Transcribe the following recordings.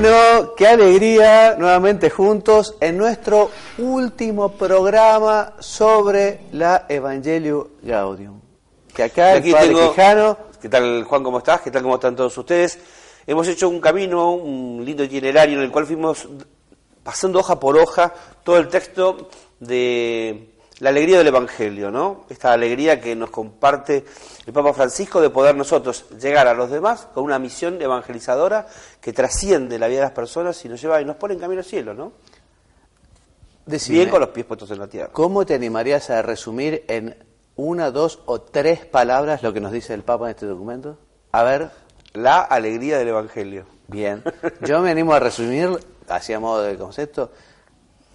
Bueno, qué alegría nuevamente juntos en nuestro último programa sobre la Evangelio Gaudium. Que acá Aquí el Padre tengo- Quijano, ¿Qué tal, Juan? ¿Cómo estás? ¿Qué tal? ¿Cómo están todos ustedes? Hemos hecho un camino, un lindo itinerario en el cual fuimos pasando hoja por hoja todo el texto de la alegría del Evangelio, ¿no? Esta alegría que nos comparte el Papa Francisco de poder nosotros llegar a los demás con una misión evangelizadora que trasciende la vida de las personas y nos lleva y nos pone en camino al cielo, ¿no? decime, Bien con los pies puestos en la tierra. ¿cómo te animarías a resumir en una, dos o tres palabras lo que nos dice el Papa en este documento? A ver, La alegría del Evangelio. bien. Yo me animo a resumir, así a modo de concepto,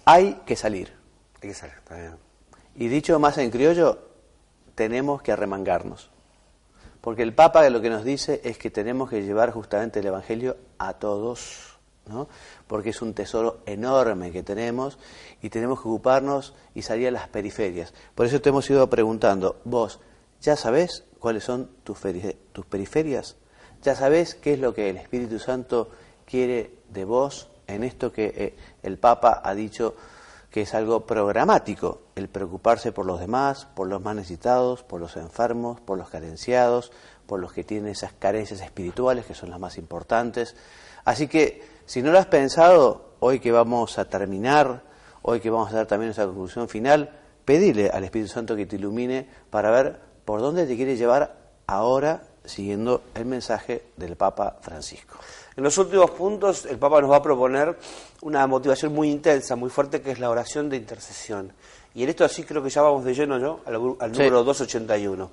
hay que salir. Hay que salir, está bien. Y dicho más en criollo, tenemos que arremangarnos. Porque el Papa lo que nos dice es que tenemos que llevar justamente el Evangelio a todos, ¿no? Porque es un tesoro enorme que tenemos y tenemos que ocuparnos y salir a las periferias. Por eso te hemos ido preguntando, vos, ¿ya sabés cuáles son tus, tus periferias? ¿Ya sabés qué es lo que el Espíritu Santo quiere de vos en esto que eh, el Papa ha dicho que es algo programático, el preocuparse por los demás, por los más necesitados, por los enfermos, por los carenciados, por los que tienen esas carencias espirituales que son las más importantes. Así que, si no lo has pensado, hoy que vamos a terminar, hoy que vamos a dar también esa conclusión final, pedile al Espíritu Santo que te ilumine para ver por dónde te quiere llevar ahora siguiendo el mensaje del Papa Francisco. En los últimos puntos, el Papa nos va a proponer una motivación muy intensa, muy fuerte, que es la oración de intercesión. Y en esto así creo que ya vamos de lleno yo al, al Sí. número 281.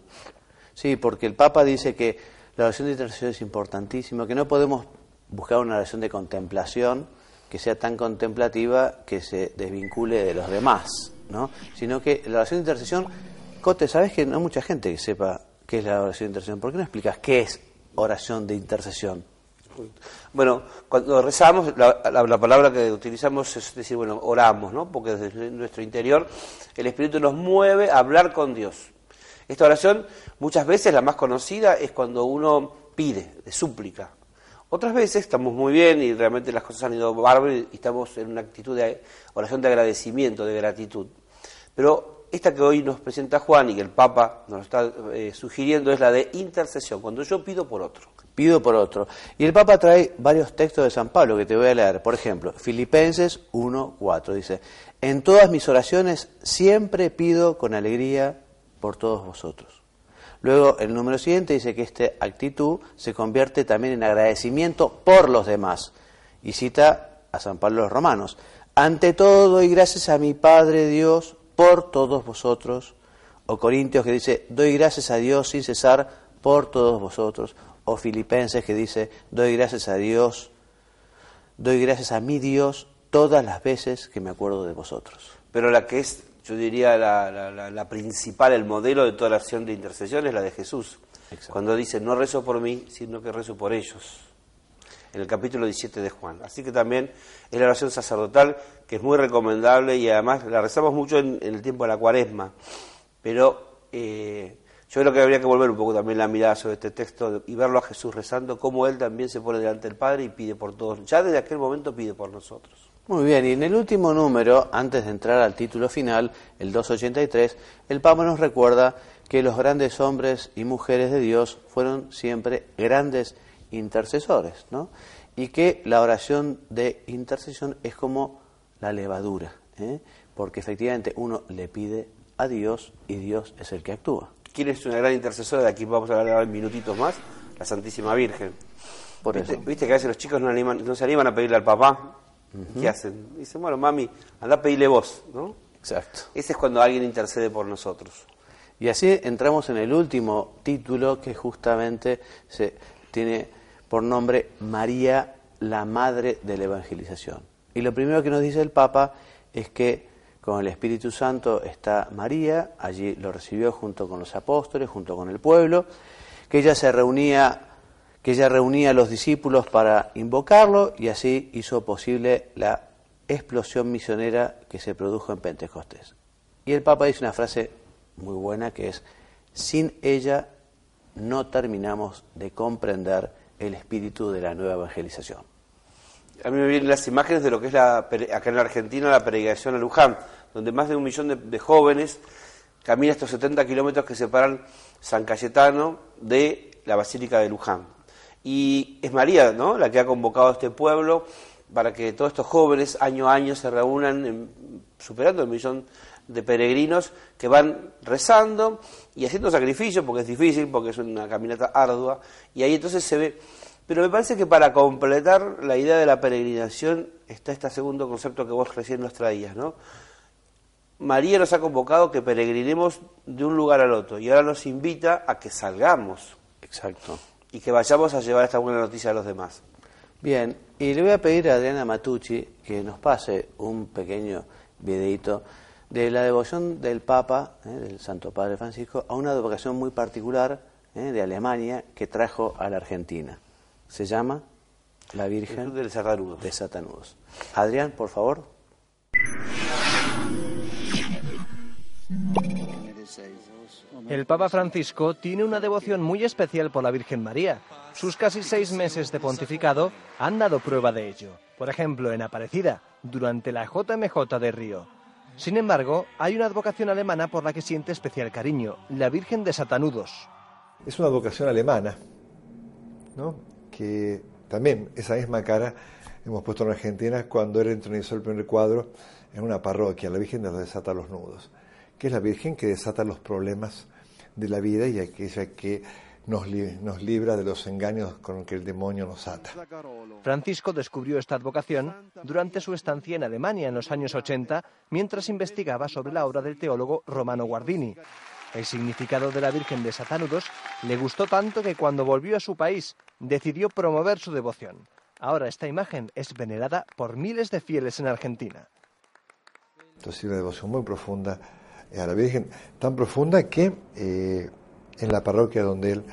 Sí, porque el Papa dice que la oración de intercesión es importantísima, que no podemos buscar una oración de contemplación que sea tan contemplativa que se desvincule de los demás, ¿no? Sino que la oración de intercesión, Cote, ¿sabes que no hay mucha gente que sepa qué es la oración de intercesión? ¿Por qué no explicas qué es oración de intercesión? Bueno, cuando rezamos, la, la- la palabra que utilizamos es decir, bueno, oramos, ¿no? Porque desde nuestro interior el Espíritu nos mueve a hablar con Dios. Esta oración, muchas veces la más conocida, es cuando uno pide, de súplica. Otras veces estamos muy bien y realmente las cosas han ido bárbaras y estamos en una actitud de oración de agradecimiento, de gratitud. Pero esta que hoy nos presenta Juan y que el Papa nos está eh, sugiriendo es la de intercesión, cuando yo pido por otro. Por otro. Y el Papa trae varios textos de San Pablo que te voy a leer. Por ejemplo, Filipenses 1.4 dice, en todas mis oraciones siempre pido con alegría por todos vosotros. Luego el número siguiente dice que esta actitud se convierte también en agradecimiento por los demás. Y cita a San Pablo los Romanos. Ante todo doy gracias a mi Padre Dios por todos vosotros. O Corintios que dice, doy gracias a Dios sin cesar por todos vosotros. O Filipenses que dice, doy gracias a Dios, doy gracias a mi Dios todas las veces que me acuerdo de vosotros. Pero la que es, yo diría, la, la- la- la principal, el modelo de toda la acción de intercesión es la de Jesús. Exacto. Cuando dice, no rezo por mí, sino que rezo por ellos. En el capítulo 17 de Juan. Así que también es la oración sacerdotal, que es muy recomendable y además la rezamos mucho en, en el tiempo de la cuaresma. Pero eh, yo creo que habría que volver un poco también la mirada sobre este texto y verlo a Jesús rezando, como Él también se pone delante del Padre y pide por todos. Ya desde aquel momento pide por nosotros. Muy bien, y en el último número, antes de entrar al título final, el 283, el Papa nos recuerda que los grandes hombres y mujeres de Dios fueron siempre grandes intercesores, ¿no? Y que la oración de intercesión es como la levadura, ¿eh? porque efectivamente uno le pide a Dios y Dios es el que actúa. ¿Quién es una gran intercesora? De aquí vamos a hablar en minutitos más. La Santísima Virgen. Por ¿Viste, eso. viste que a veces los chicos no, animan- no se animan a pedirle al papá. ¿Qué hacen? Dicen, bueno, mami, anda a pedirle vos, ¿no? Exacto. Ese es cuando alguien intercede por nosotros. Y así entramos en el último título que justamente se tiene por nombre María, la Madre de la Evangelización. Y lo primero que nos dice el Papa es que con el Espíritu Santo está María, allí lo recibió junto con los apóstoles, junto con el pueblo, que ella se reunía, que ella reunía a los discípulos para invocarlo y así hizo posible la explosión misionera que se produjo en Pentecostés. Y el Papa dice una frase muy buena que es, sin ella no terminamos de comprender el espíritu de la nueva evangelización. A mí me vienen las imágenes de lo que es la, acá en la Argentina la peregrinación a Luján, donde más de un millón de, jóvenes caminan estos 70 kilómetros que separan San Cayetano de la Basílica de Luján. Y es María, ¿no?, la que ha convocado a este pueblo para que todos estos jóvenes año a año se reúnan, superando el millón de peregrinos que van rezando y haciendo sacrificios, porque es difícil, porque es una caminata ardua, y ahí entonces se ve pero me parece que para completar la idea de la peregrinación está este segundo concepto que vos recién nos traías, ¿no? María nos ha convocado que peregrinemos de un lugar al otro y ahora nos invita a que salgamos. Exacto. Y que vayamos a llevar esta buena noticia a los demás. Bien, y le voy a pedir a Adriana Matucci que nos pase un pequeño videito de la devoción del Papa, ¿eh? del Santo Padre Francisco, a una devocación muy particular ¿eh? de Alemania que trajo a la Argentina se llama la Virgen de Satanudos. Adrián, por favor. El Papa Francisco tiene una devoción muy especial por la Virgen María. Sus casi seis meses de pontificado han dado prueba de ello. Por ejemplo, en Aparecida, durante la JMJ de Río. Sin embargo, hay una advocación alemana por la que siente especial cariño, la Virgen de Satanudos. Es una advocación alemana, ¿no? Que también esa misma cara hemos puesto en Argentina cuando era entronizó el primer cuadro en una parroquia, la Virgen nos desata los nudos, que es la Virgen que desata los problemas de la vida y aquella que nos, nos libra de los engaños con que el demonio nos ata. Francisco descubrió esta advocación durante su estancia en Alemania en los años 80, mientras investigaba sobre la obra del teólogo Romano Guardini. El significado de la Virgen de Satanudos le gustó tanto que cuando volvió a su país decidió promover su devoción. Ahora esta imagen es venerada por miles de fieles en Argentina. Entonces una devoción muy profunda a la Virgen, tan profunda que eh, en la parroquia donde él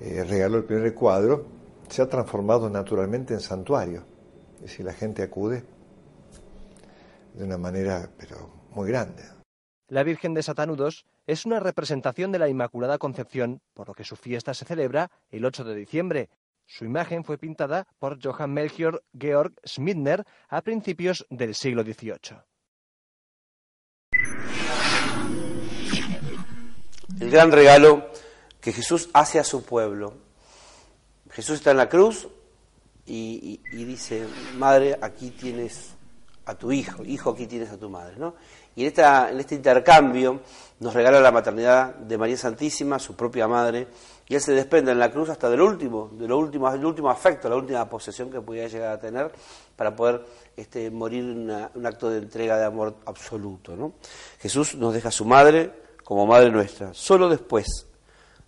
eh, regaló el primer cuadro se ha transformado naturalmente en santuario. Es decir, la gente acude de una manera pero muy grande. La Virgen de Satanudos es una representación de la Inmaculada Concepción, por lo que su fiesta se celebra el 8 de diciembre. Su imagen fue pintada por Johann Melchior Georg Schmidner a principios del siglo XVIII. El gran regalo que Jesús hace a su pueblo. Jesús está en la cruz y, dice, madre, aquí tienes a tu hijo, hijo, aquí tienes a tu madre. ¿no? Y en, esta, en este intercambio nos regala la maternidad de María Santísima, su propia madre, y él se desprende en la cruz hasta del último, de lo último, del último afecto, la última posesión que pudiera llegar a tener para poder este, morir en un acto de entrega de amor absoluto. ¿no? Jesús nos deja a su madre como madre nuestra. Solo después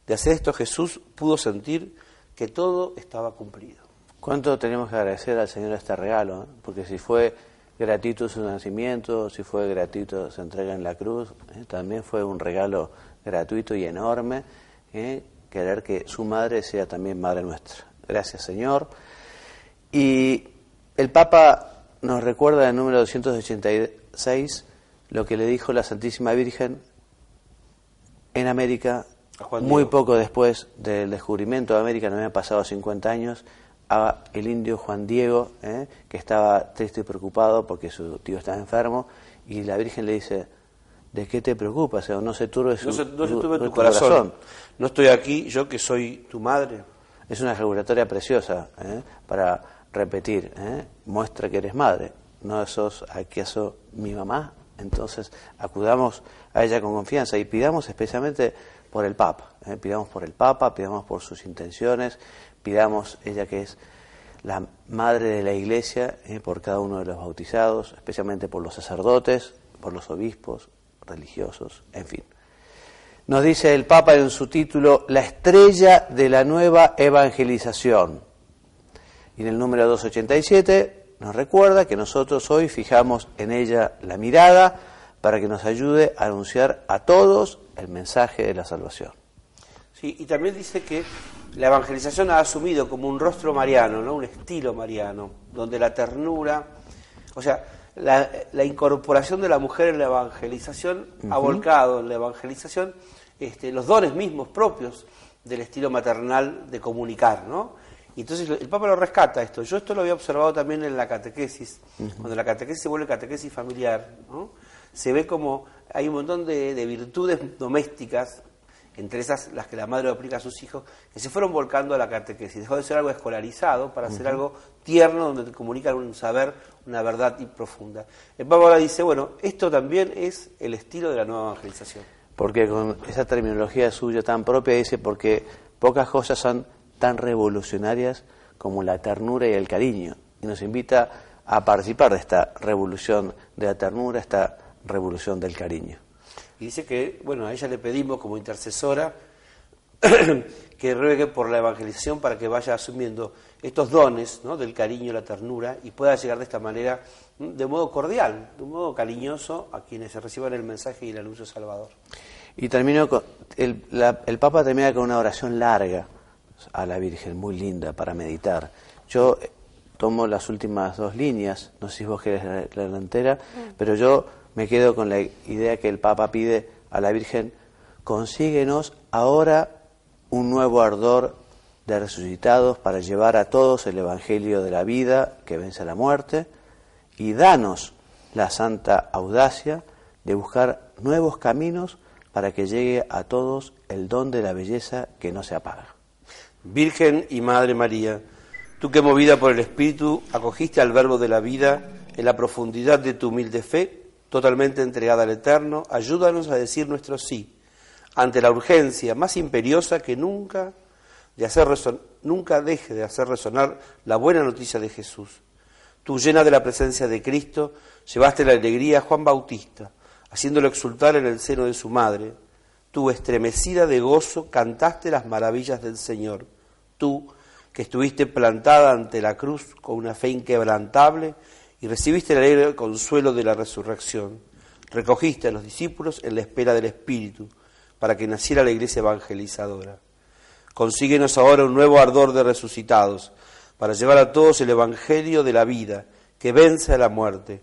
de hacer esto Jesús pudo sentir que todo estaba cumplido. ¿Cuánto tenemos que agradecer al Señor este regalo? ¿eh? Porque si fue gratuito su nacimiento, si fue gratuito su entrega en la cruz, ¿eh? también fue un regalo gratuito y enorme, ¿eh? querer que su madre sea también madre nuestra. Gracias Señor. Y el Papa nos recuerda en el número 286 lo que le dijo la Santísima Virgen en América, muy poco después del descubrimiento de América, no habían pasado 50 años, a el indio Juan Diego, ¿eh? que estaba triste y preocupado porque su tío estaba enfermo, y la Virgen le dice, ¿de qué te preocupas? no se turbe no se, tu, corazón. No estoy aquí, yo que soy tu madre. Es una regulatoria preciosa ¿eh? para repetir, ¿eh? muestra que eres madre, no sos acaso mi mamá. Entonces acudamos a ella con confianza y pidamos especialmente por el Papa, pidamos por el Papa, pidamos por sus intenciones, pidamos, ella que es la madre de la iglesia, eh, por cada uno de los bautizados, especialmente por los sacerdotes, por los obispos, religiosos, en fin. Nos dice el Papa en su título, la estrella de la nueva evangelización. Y en el número 287 nos recuerda que nosotros hoy fijamos en ella la mirada para que nos ayude a anunciar a todos el mensaje de la salvación. Sí, y también dice que la evangelización ha asumido como un rostro mariano, ¿no? un estilo mariano, donde la ternura, o sea, la, incorporación de la mujer en la evangelización ha volcado en la evangelización este, los dones mismos propios del estilo maternal de comunicar, ¿no? Y entonces el Papa lo rescata esto. Yo esto lo había observado también en la catequesis. Cuando la catequesis se vuelve catequesis familiar, ¿no? se ve como hay un montón de, de virtudes domésticas entre esas las que la madre aplica a sus hijos, que se fueron volcando a la catequesis. Dejó de ser algo escolarizado para ser algo tierno, donde te comunican un saber, una verdad y profunda. El Papa ahora dice, bueno, esto también es el estilo de la nueva evangelización. Porque con esa terminología suya tan propia dice, porque pocas cosas son tan revolucionarias como la ternura y el cariño. Y nos invita a participar de esta revolución de la ternura, esta revolución del cariño. Y dice que, bueno, a ella le pedimos como intercesora que ruegue por la evangelización para que vaya asumiendo estos dones ¿no? del cariño, la ternura, y pueda llegar de esta manera, de modo cordial, de un modo cariñoso, a quienes se reciban el mensaje y el anuncio salvador. Y termino con, el, el Papa termina con una oración larga a la Virgen, muy linda para meditar. Yo eh, tomo las últimas dos líneas, no sé si vos querés la, la entera, pero yo me quedo con la idea que el Papa pide a la Virgen, consíguenos ahora un nuevo ardor de resucitados para llevar a todos el Evangelio de la vida que vence la muerte y danos la santa audacia de buscar nuevos caminos para que llegue a todos el don de la belleza que no se apaga. Virgen y Madre María, tú que movida por el Espíritu acogiste al Verbo de la vida en la profundidad de tu humilde fe, totalmente entregada al Eterno, ayúdanos a decir nuestro sí ante la urgencia más imperiosa que nunca, de hacer nunca deje de hacer resonar la buena noticia de Jesús. Tú, llena de la presencia de Cristo, llevaste la alegría a Juan Bautista, haciéndolo exultar en el seno de su madre. Tú, estremecida de gozo, cantaste las maravillas del Señor. Tú, que estuviste plantada ante la cruz con una fe inquebrantable y recibiste el alegre consuelo de la resurrección. Recogiste a los discípulos en la espera del Espíritu para que naciera la iglesia evangelizadora. Consíguenos ahora un nuevo ardor de resucitados, para llevar a todos el Evangelio de la vida, que vence a la muerte.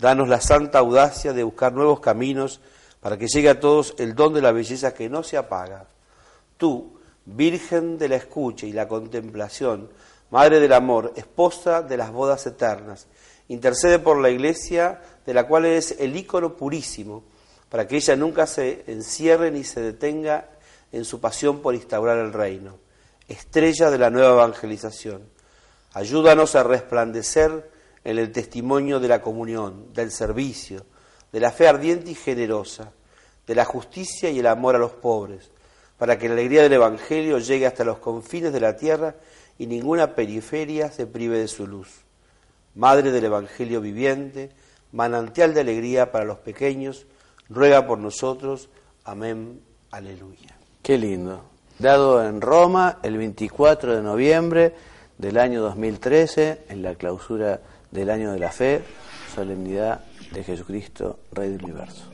Danos la santa audacia de buscar nuevos caminos, para que llegue a todos el don de la belleza que no se apaga. Tú, Virgen de la escucha y la contemplación, Madre del amor, esposa de las bodas eternas, intercede por la Iglesia, de la cual eres el ícono purísimo, para que ella nunca se encierre ni se detenga en su pasión por instaurar el reino. Estrella de la nueva evangelización, ayúdanos a resplandecer en el testimonio de la comunión, del servicio, de la fe ardiente y generosa, de la justicia y el amor a los pobres, para que la alegría del Evangelio llegue hasta los confines de la tierra y ninguna periferia se prive de su luz. Madre del Evangelio viviente, manantial de alegría para los pequeños, ruega por nosotros. Amén. Aleluya. Qué lindo. Dado en Roma el 24 de noviembre del año 2013, en la clausura del año de la fe, solemnidad de Jesucristo, Rey del Universo.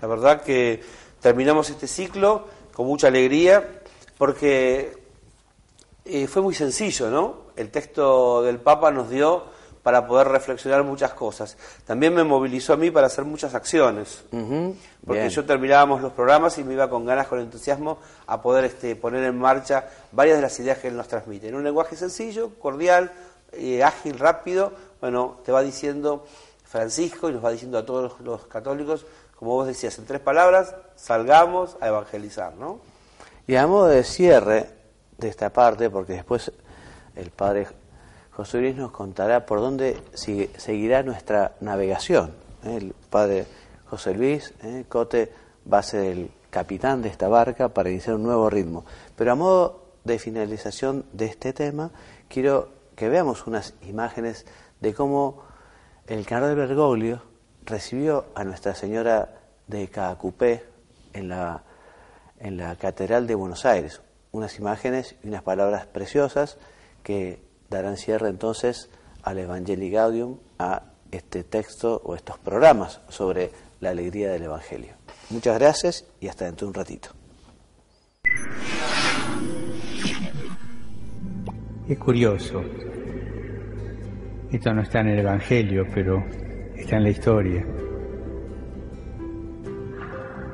La verdad que terminamos este ciclo con mucha alegría porque eh, fue muy sencillo, ¿no? El texto del Papa nos dio para poder reflexionar muchas cosas. También me movilizó a mí para hacer muchas acciones, porque yo terminábamos los programas y me iba con ganas, con entusiasmo, a poder este, poner en marcha varias de las ideas que él nos transmite. En un lenguaje sencillo, cordial, eh, ágil, rápido, bueno, te va diciendo Francisco y nos va diciendo a todos los, católicos, como vos decías, en tres palabras, salgamos a evangelizar, ¿no? Y a modo de cierre de esta parte, porque después el padre José Luis nos contará por dónde seguirá nuestra navegación. ¿eh? El padre José Luis ¿eh? Cote va a ser el capitán de esta barca para iniciar un nuevo ritmo. Pero a modo de finalización de este tema, quiero que veamos unas imágenes de cómo el cardenal Bergoglio recibió a Nuestra Señora de Caacupé en la Catedral de Buenos Aires. Unas imágenes y unas palabras preciosas que darán cierre entonces al Evangelii Gaudium, a este texto o estos programas sobre la alegría del Evangelio. Muchas gracias y hasta dentro de un ratito. Es curioso. Esto no está en el Evangelio, pero está en la historia.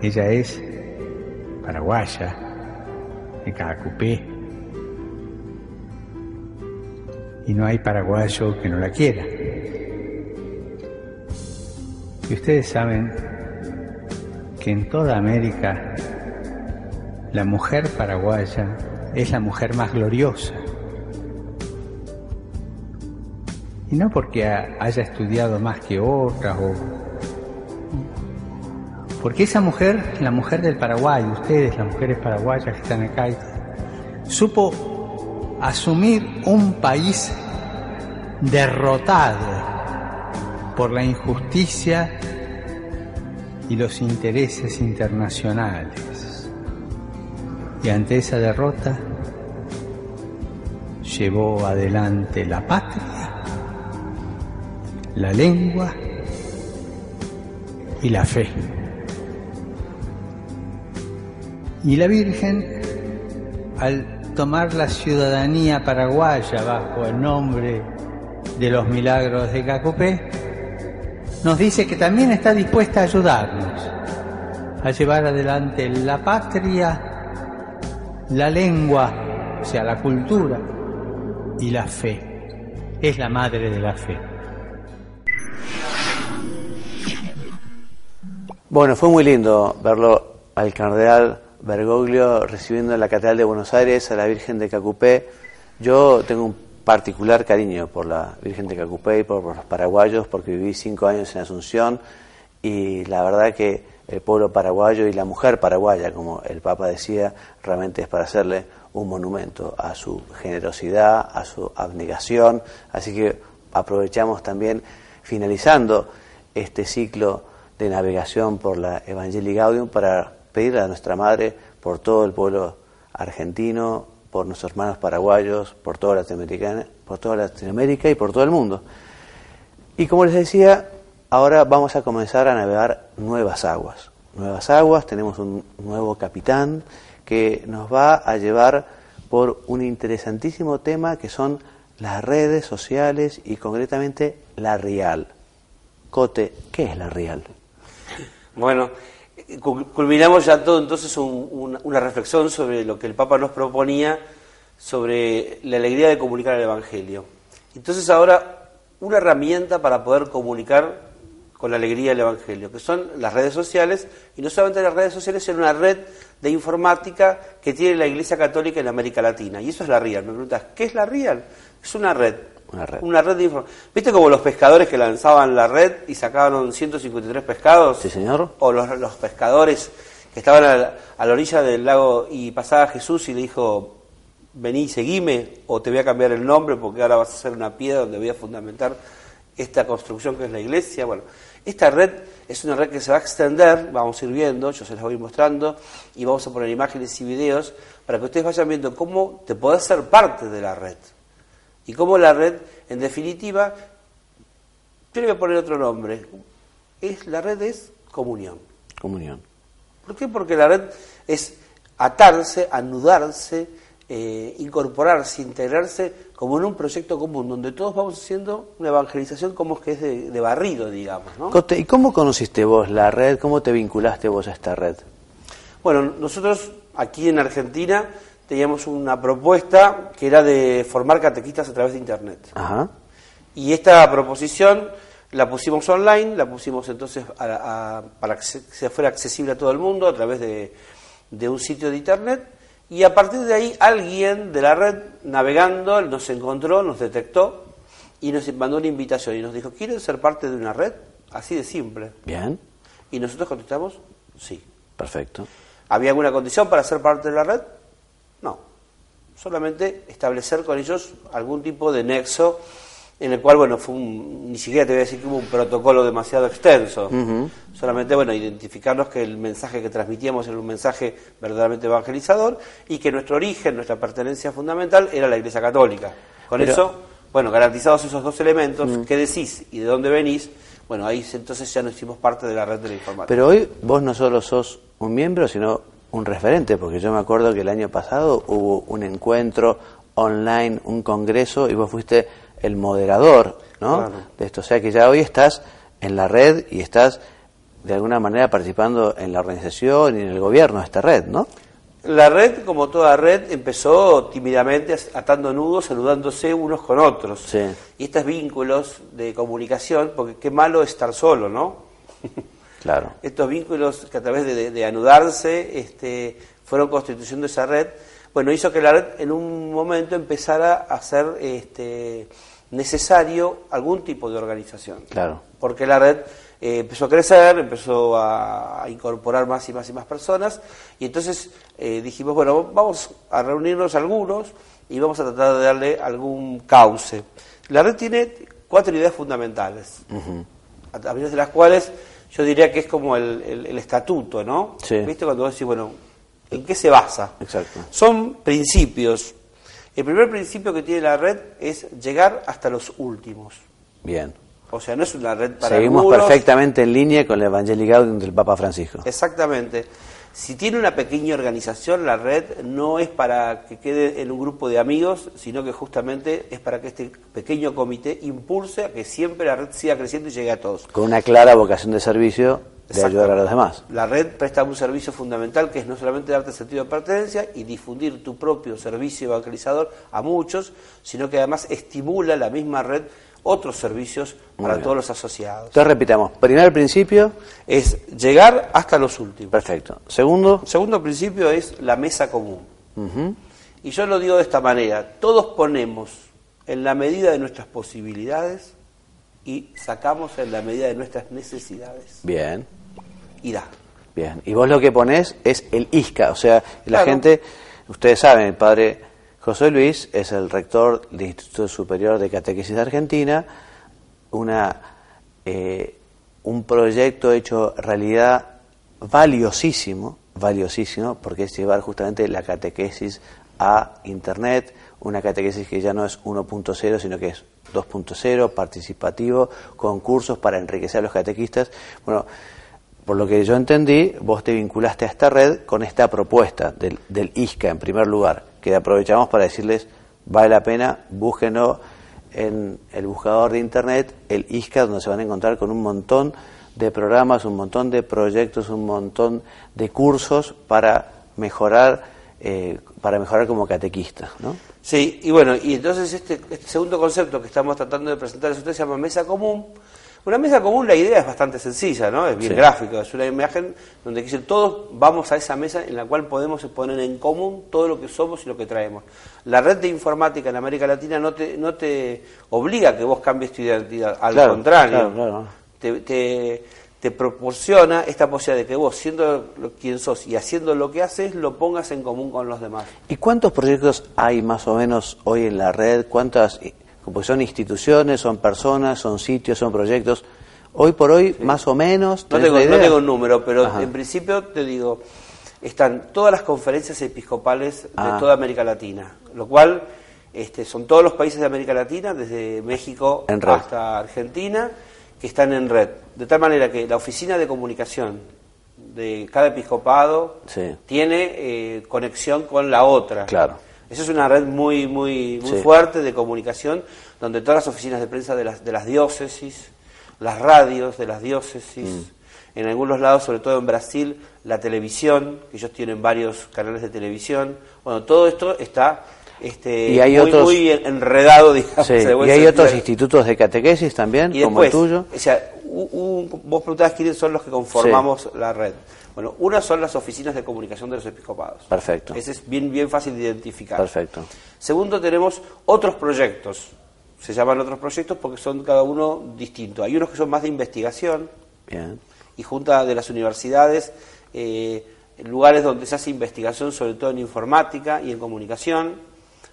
Ella es paraguaya, de Cacupé y no hay paraguayo que no la quiera. Y ustedes saben que en toda América la mujer paraguaya es la mujer más gloriosa. Y no porque haya estudiado más que otras o porque esa mujer, la mujer del Paraguay, ustedes, las mujeres paraguayas que están acá, supo asumir un país derrotado por la injusticia y los intereses internacionales. Y ante esa derrota llevó adelante la patria, la lengua y la fe. Y la Virgen, al tomar la ciudadanía paraguaya bajo el nombre de los milagros de Cacupé, nos dice que también está dispuesta a ayudarnos a llevar adelante la patria, la lengua, o sea, la cultura y la fe. Es la madre de la fe. Bueno, fue muy lindo verlo al cardenal Bergoglio recibiendo en la Catedral de Buenos Aires a la Virgen de Cacupé. Yo tengo un particular cariño por la Virgen de Cacupé y por, los paraguayos, porque viví cinco años en Asunción y la verdad que el pueblo paraguayo y la mujer paraguaya, como el Papa decía, realmente es para hacerle un monumento a su generosidad, a su abnegación. Así que aprovechamos también, finalizando este ciclo de navegación por la Evangelii Gaudium, para pedirle a nuestra Madre por todo el pueblo argentino, por nuestros hermanos paraguayos, por toda Latinoamérica, por toda Latinoamérica y por todo el mundo. Y como les decía, ahora vamos a comenzar a navegar nuevas aguas. Nuevas aguas, tenemos un nuevo capitán que nos va a llevar por un interesantísimo tema que son las redes sociales y concretamente la Real. Cote, ¿qué es la Real? Bueno, culminamos ya todo entonces una reflexión sobre lo que el Papa nos proponía sobre la alegría de comunicar el Evangelio. Entonces ahora una herramienta para poder comunicar con la alegría del Evangelio, que son las redes sociales, y no solamente las redes sociales, sino una red de informática que tiene la Iglesia Católica en América Latina. Y eso es la RIAL. Me preguntas, ¿qué es la RIAL? Es una red una red. de información. ¿Viste como los pescadores que lanzaban la red y sacaban 153 pescados? Sí, señor. O los, pescadores que estaban a la, orilla del lago y pasaba Jesús y le dijo, vení, seguime, o te voy a cambiar el nombre porque ahora vas a hacer una piedra donde voy a fundamentar esta construcción que es la iglesia. Bueno, esta red es una red que se va a extender, vamos a ir viendo, yo se las voy mostrando, y vamos a poner imágenes y videos para que ustedes vayan viendo cómo te podés ser parte de la red. Y cómo la red, en definitiva, yo le voy a poner otro nombre, es, la red es comunión. Comunión. ¿Por qué? Porque la red es atarse, anudarse, eh, incorporarse, integrarse como en un proyecto común, donde todos vamos haciendo una evangelización como que es de, barrido, digamos. ¿no? ¿Y cómo conociste vos la red? ¿Cómo te vinculaste vos a esta red? Bueno, nosotros aquí en Argentina teníamos una propuesta que era de formar catequistas a través de Internet. Y esta proposición la pusimos online, la pusimos entonces para que se, fuera accesible a todo el mundo a través de, de, un sitio de Internet. Y a partir de ahí alguien de la red navegando nos encontró, nos detectó y nos mandó una invitación y nos dijo, ¿quieren ser parte de una red? Así de simple. Bien. Y nosotros contestamos, sí. Perfecto. ¿Había alguna condición para ser parte de la red? No, solamente establecer con ellos algún tipo de nexo en el cual, bueno, fue ni siquiera te voy a decir que hubo un protocolo demasiado extenso, solamente, bueno, identificarnos que el mensaje que transmitíamos era un mensaje verdaderamente evangelizador y que nuestro origen, nuestra pertenencia fundamental era la Iglesia Católica. Con eso, bueno, garantizados esos dos elementos, qué decís y de dónde venís, bueno, ahí entonces ya nos hicimos parte de la red de la informática. Pero hoy vos no solo sos un miembro, sino un referente, porque yo me acuerdo que el año pasado hubo un encuentro online, un congreso, y vos fuiste el moderador ¿no? de esto. O sea que ya hoy estás en la red y estás de alguna manera participando en la organización y en el gobierno de esta red, ¿no? La red, como toda red, empezó tímidamente atando nudos, saludándose unos con otros. Sí. Y estos vínculos de comunicación, porque qué malo estar solo, ¿no? Claro. Estos vínculos que a través de, de anudarse este, fueron constituyendo esa red, bueno, hizo que la red en un momento empezara a ser este, necesario algún tipo de organización. Claro. Porque la red eh, empezó a crecer, empezó a, a incorporar más y más y más personas, y entonces eh, dijimos, bueno, vamos a reunirnos algunos y vamos a tratar de darle algún cauce. La red tiene cuatro ideas fundamentales, a través de las cuales yo diría que es como el, el- el estatuto, ¿no? Sí. ¿Viste? Cuando vos decís, bueno, ¿en qué se basa? Exacto. Son principios. El primer principio que tiene la red es llegar hasta los últimos. Bien. O sea, no es una red para Seguimos perfectamente en línea con el Evangelii Gaudium del Papa Francisco. Exactamente. Si tiene una pequeña organización, la red no es para que quede en un grupo de amigos, sino que justamente es para que este pequeño comité impulse a que siempre la red siga creciendo y llegue a todos. Con una clara vocación de servicio de ayudar a los demás. La red presta un servicio fundamental que es no solamente darte sentido de pertenencia y difundir tu propio servicio evangelizador a muchos, sino que además estimula la misma red otros servicios para bien. todos los asociados. Entonces repitamos, primer principio, Es llegar hasta los últimos. perfecto. Segundo, Segundo principio es la mesa común. Y yo lo digo de esta manera, todos ponemos en la medida de nuestras posibilidades y sacamos en la medida de nuestras necesidades. bien, Y da. bien. Y vos lo que ponés es el ISCA, o sea, la Claro. gente, ustedes saben, el padre José Luis es el rector del Instituto Superior de Catequesis de Argentina, eh, un proyecto hecho realidad valiosísimo, valiosísimo, porque es llevar justamente la catequesis a Internet, una catequesis que ya no es 1.0, sino que es 2.0, participativo, con cursos para enriquecer a los catequistas. Bueno, por lo que yo entendí, vos te vinculaste a esta red con esta propuesta del, del ISCA en primer lugar, que aprovechamos para decirles, vale la pena, búsquenlo en el buscador de internet, el ISCA, donde se van a encontrar con un montón de programas, un montón de proyectos, un montón de cursos para mejorar, eh, para mejorar como catequista, ¿no? Sí, y bueno, y entonces este, este segundo concepto que estamos tratando de presentarles a se llama mesa común. Una mesa común, la idea es bastante sencilla, ¿no? Es bien Sí. gráfica, es una imagen donde dicen todos vamos a esa mesa en la cual podemos poner en común todo lo que somos y lo que traemos. La red de informática en América Latina no te, no te obliga a que vos cambies tu identidad, al Claro, contrario. claro, claro. Te, te- te proporciona esta posibilidad de que vos, siendo quien sos y haciendo lo que haces, lo pongas en común con los demás. ¿Y cuántos proyectos hay más o menos hoy en la red? ¿Cuántas? Pues son instituciones, son personas, son sitios, son proyectos. Hoy por hoy, más o menos. No ¿tenés tengo, no tengo un número, pero Ajá. en principio te digo, están todas las conferencias episcopales de Ah. toda América Latina, lo cual este, son todos los países de América Latina, desde México En hasta Argentina, que están en red. De tal manera que la oficina de comunicación de cada episcopado Sí. tiene eh, conexión con la otra. Claro. Esa es una red muy, muy, muy Sí. fuerte de comunicación, donde todas las oficinas de prensa de las, de las diócesis, las radios de las diócesis, Mm. en algunos lados, sobre todo en Brasil, la televisión, que ellos tienen varios canales de televisión. Bueno, todo esto está este, Y hay muy, otros- muy enredado, digamos. Sí, Y hay sentido. otros institutos de catequesis también, Y como el tuyo. o sea, vos preguntabas quiénes son los que conformamos la red. Bueno, una son las oficinas de comunicación de los episcopados. Perfecto. Ese es bien, bien fácil de identificar. Perfecto. Segundo, tenemos otros proyectos. Se llaman otros proyectos porque son cada uno distinto. Hay unos que son más de investigación Bien. y junta de las universidades, eh, lugares donde se hace investigación, sobre todo en informática y en comunicación,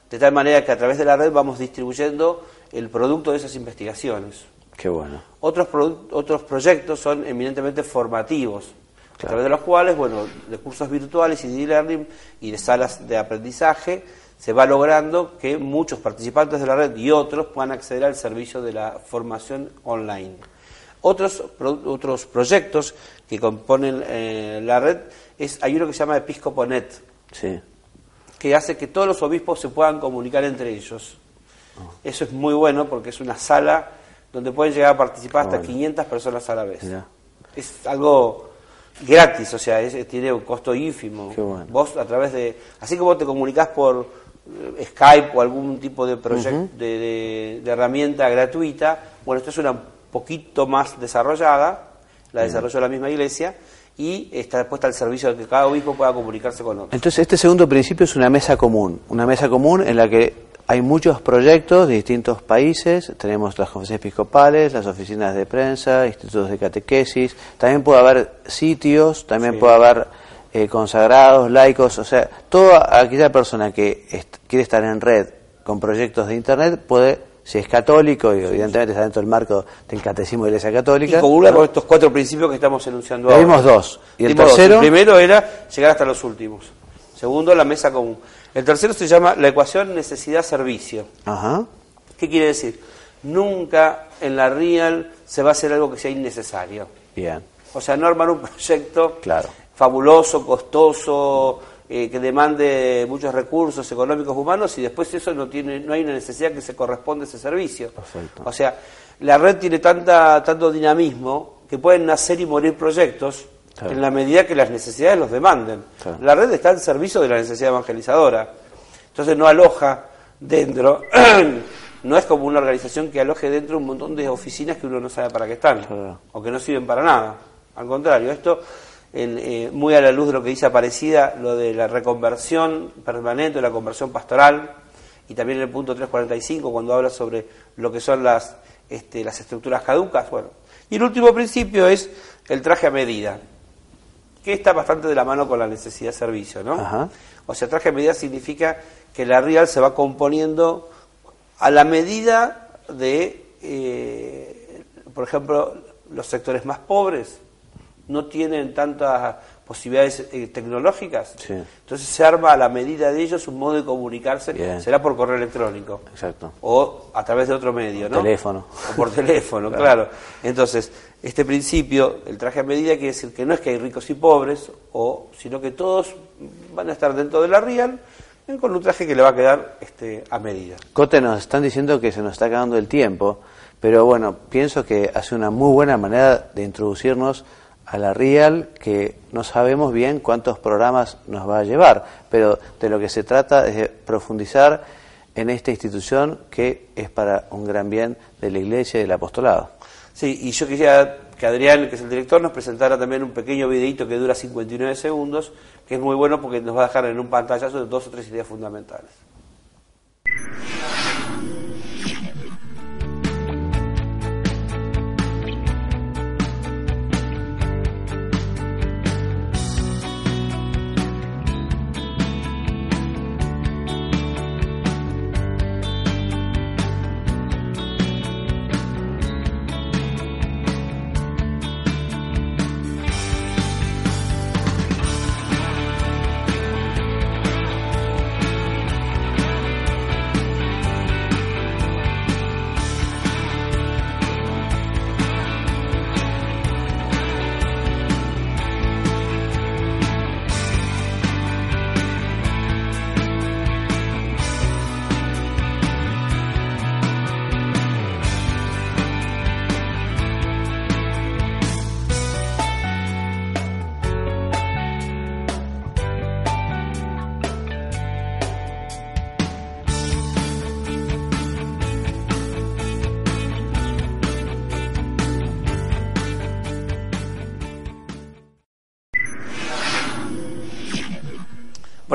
de tal manera que a través de la red vamos distribuyendo el producto de esas investigaciones. Qué bueno. Otros, otros proyectos son eminentemente formativos, a través de los cuales, bueno, de cursos virtuales y de e-learning y de salas de aprendizaje, se va logrando que muchos participantes de la red y otros puedan acceder al servicio de la formación online. Otros, pro- otros proyectos que componen eh, la red, es, hay uno que se llama Episcoponet, Sí. que hace que todos los obispos se puedan comunicar entre ellos. Eso es muy bueno porque es una sala donde pueden llegar a participar hasta Bueno. 500 personas a la vez. Es algo gratis, o sea, es- tiene un costo ínfimo. Qué bueno. Vos a través de, así como te comunicás por eh, Skype o algún tipo de proyecto de, de- de herramienta gratuita, bueno, esta es una un poquito más desarrollada, la desarrolló la misma iglesia y está puesta al servicio de que cada obispo pueda comunicarse con otros. Entonces, este segundo principio es una mesa común, una mesa común en la que hay muchos proyectos de distintos países, tenemos las conferencias episcopales, las oficinas de prensa, institutos de catequesis, también puede haber sitios, también Sí. puede haber eh, consagrados, laicos, o sea, toda aquella persona que est- quiere estar en red con proyectos de Internet puede, si es católico, y evidentemente está dentro del marco del catecismo de la Iglesia Y Católica, comulga ¿no? con estos cuatro principios que estamos enunciando ahora. vimos dos. ¿Y el dos. El primero era llegar hasta los últimos. Segundo, la mesa común. El tercero se llama la ecuación necesidad-servicio. Ajá. ¿Qué quiere decir? Nunca en la real se va a hacer algo que sea innecesario. Bien, O sea, no armar un proyecto Claro. fabuloso, costoso, eh, que demande muchos recursos económicos humanos y después eso no tiene, no hay una necesidad que se corresponda a ese servicio. Perfecto. O sea, la red tiene tanta, tanto dinamismo que pueden nacer y morir proyectos Claro. en la medida que las necesidades los demanden. Claro. La red está al servicio de la necesidad evangelizadora. Entonces no aloja dentro, no es como una organización que aloje dentro un montón de oficinas que uno no sabe para qué están Claro. o que no sirven para nada. Al contrario, esto, en, eh, muy a la luz de lo que dice Aparecida, lo de la reconversión permanente, la conversión pastoral, y también en el punto 345, cuando habla sobre lo que son las, este, las estructuras caducas. Bueno. Y el último principio es el traje a medida, que está bastante de la mano con la necesidad de servicio. ¿no? Ajá. O sea, traje a medida significa que la real se va componiendo a la medida de, eh, por ejemplo, los sectores más pobres no tienen tantas posibilidades eh, tecnológicas. Sí. Entonces se arma a la medida de ellos un modo de comunicarse, Bien. será por correo electrónico exacto. o a través de otro medio, ¿no? Teléfono. O por teléfono, claro. Entonces, este principio, el traje a medida, quiere decir que no es que hay ricos y pobres, o, sino que todos van a estar dentro de la real con un traje que le va a quedar este, a medida. Cote, nos están diciendo que se nos está acabando el tiempo, pero bueno, pienso que hace una muy buena manera de introducirnos a la Real, que no sabemos bien cuántos programas nos va a llevar, pero de lo que se trata es de profundizar en esta institución que es para un gran bien de la Iglesia y del apostolado. Sí, y yo quisiera que Adrián, que es el director, nos presentara también un pequeño videito que dura 59 segundos, que es muy bueno porque nos va a dejar en un pantallazo de dos o tres ideas fundamentales.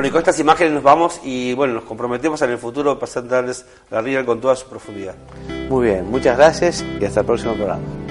Y con estas imágenes nos vamos y bueno, nos comprometemos en el futuro a presentarles la Real con toda su profundidad. Muy bien, muchas gracias y hasta el próximo programa.